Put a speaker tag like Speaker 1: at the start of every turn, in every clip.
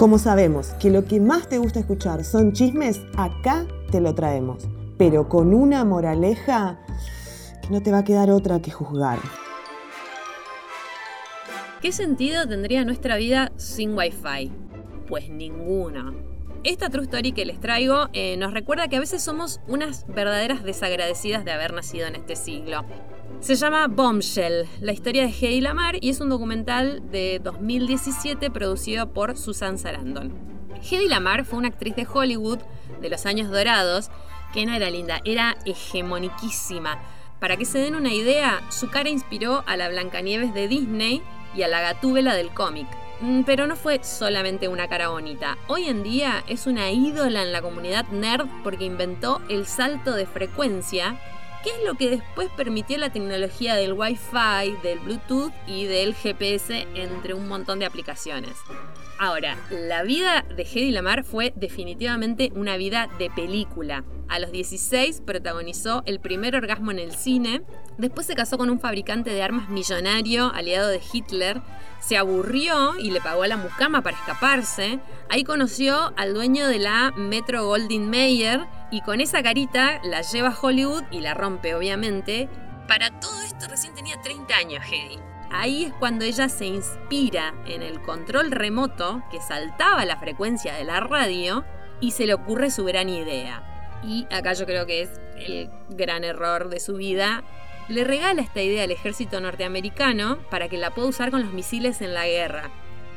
Speaker 1: Como sabemos que lo que más te gusta escuchar son chismes, acá te lo traemos, pero con una moraleja que no te va a quedar otra que juzgar.
Speaker 2: ¿Qué sentido tendría nuestra vida sin Wi-Fi? Pues ninguno. Esta true story que les traigo eh, nos recuerda que a veces somos unas verdaderas desagradecidas de haber nacido en este siglo. Se llama Bombshell, la historia de Hedy Lamar, y es un documental de 2017 producido por Susan Sarandon. Hedy Lamar fue una actriz de Hollywood de los años dorados que no era linda, era hegemoniquísima. Para que se den una idea, su cara inspiró a la Blancanieves de Disney y a la Gatúbela del cómic. Mm, pero no fue solamente una cara bonita. Hoy en día es una ídola en la comunidad nerd porque inventó el salto de frecuencia ¿Qué es lo que después permitió la tecnología del Wi-Fi, del Bluetooth y del GPS entre un montón de aplicaciones. Ahora, la vida de Hedy Lamar fue definitivamente una vida de película. A los 16 protagonizó el primer orgasmo en el cine, después se casó con un fabricante de armas millonario aliado de Hitler, se aburrió y le pagó a la mucama para escaparse, ahí conoció al dueño de la Metro Goldwyn Mayer y con esa carita la lleva a Hollywood y la rompe obviamente. Para todo esto recién tenía 30 años Hedy. Ahí es cuando ella se inspira en el control remoto que saltaba la frecuencia de la radio y se le ocurre su gran idea. Y acá yo creo que es el gran error de su vida. Le regala esta idea al ejército norteamericano para que la pueda usar con los misiles en la guerra.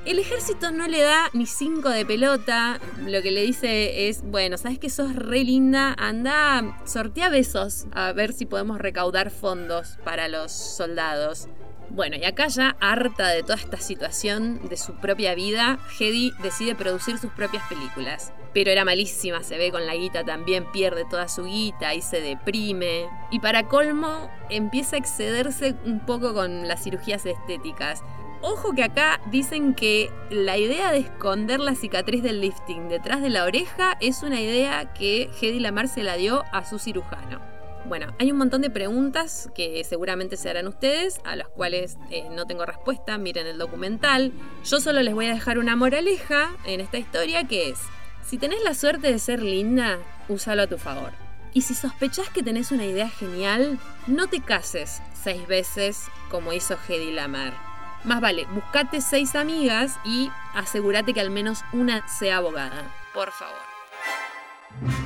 Speaker 2: El ejército no le da ni cinco de pelota. Lo que le dice es, bueno, sabes que sos re linda, anda, sortea besos a ver si podemos recaudar fondos para los soldados. Bueno, y acá ya harta de toda esta situación de su propia vida, Hedy decide producir sus propias películas. Pero era malísima, se ve con la guita también, pierde toda su guita y se deprime. Y para colmo, empieza a excederse un poco con las cirugías estéticas. Ojo que acá dicen que la idea de esconder la cicatriz del lifting detrás de la oreja es una idea que Hedy Lamar se la dio a su cirujano. Bueno, hay un montón de preguntas que seguramente se harán ustedes, a las cuales eh, no tengo respuesta, miren el documental. Yo solo les voy a dejar una moraleja en esta historia que es, si tenés la suerte de ser linda, úsalo a tu favor. Y si sospechás que tenés una idea genial, no te cases seis veces como hizo Hedy Lamar. Más vale, buscate seis amigas y asegúrate que al menos una sea abogada. Por favor.